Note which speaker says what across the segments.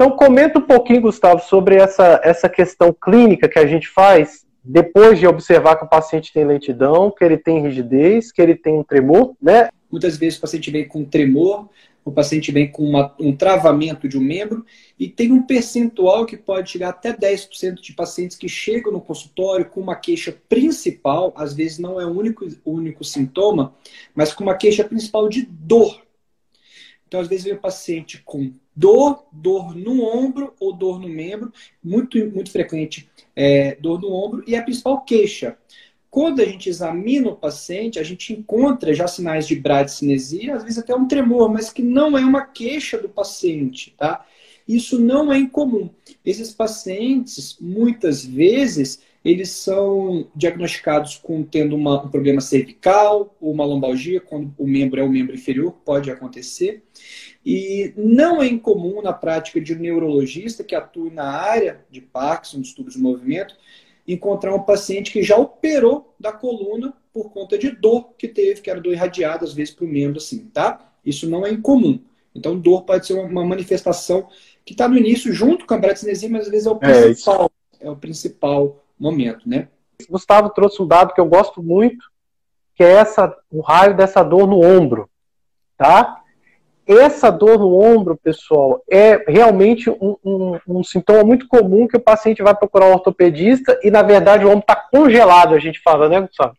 Speaker 1: Então, comenta um pouquinho, Gustavo, sobre essa, essa questão clínica que a gente faz depois de observar que o paciente tem lentidão, que ele tem rigidez, que ele tem um tremor, né?
Speaker 2: Muitas vezes o paciente vem com tremor, o paciente vem com uma, um travamento de um membro e tem um percentual que pode chegar até 10% de pacientes que chegam no consultório com uma queixa principal, às vezes não é o único, único sintoma, mas com uma queixa principal de dor. Então, às vezes, vem o paciente com dor, dor no ombro ou dor no membro, muito, muito frequente é, dor no ombro, e a principal queixa. Quando a gente examina o paciente, a gente encontra já sinais de bradicinesia, às vezes até um tremor, mas que não é uma queixa do paciente, tá? Isso não é incomum. Esses pacientes, muitas vezes, eles são diagnosticados com tendo uma, um problema cervical ou uma lombalgia, quando o membro é o membro inferior, pode acontecer. E não é incomum na prática de um neurologista que atue na área de Parkinson, de movimento, encontrar um paciente que já operou da coluna por conta de dor que teve, que era dor irradiada, às vezes, para o membro, assim, tá? Isso não é incomum. Então, dor pode ser uma manifestação que está no início, junto com a bradicinesia, mas às vezes é o é principal, é, é o principal momento, né?
Speaker 1: Gustavo trouxe um dado que eu gosto muito, que é essa, o raio dessa dor no ombro, tá? Essa dor no ombro, pessoal, é realmente um, um, um, sintoma muito comum que o paciente vai procurar um ortopedista e, na verdade, o ombro está congelado, a gente fala, né, Gustavo?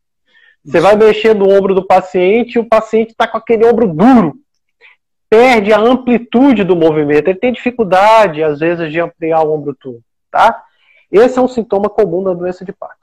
Speaker 1: Você vai mexer no ombro do paciente e o paciente está com aquele ombro duro, perde a amplitude do movimento, ele tem dificuldade, às vezes, de ampliar o ombro todo, tá? Esse é um sintoma comum da doença de Parkinson.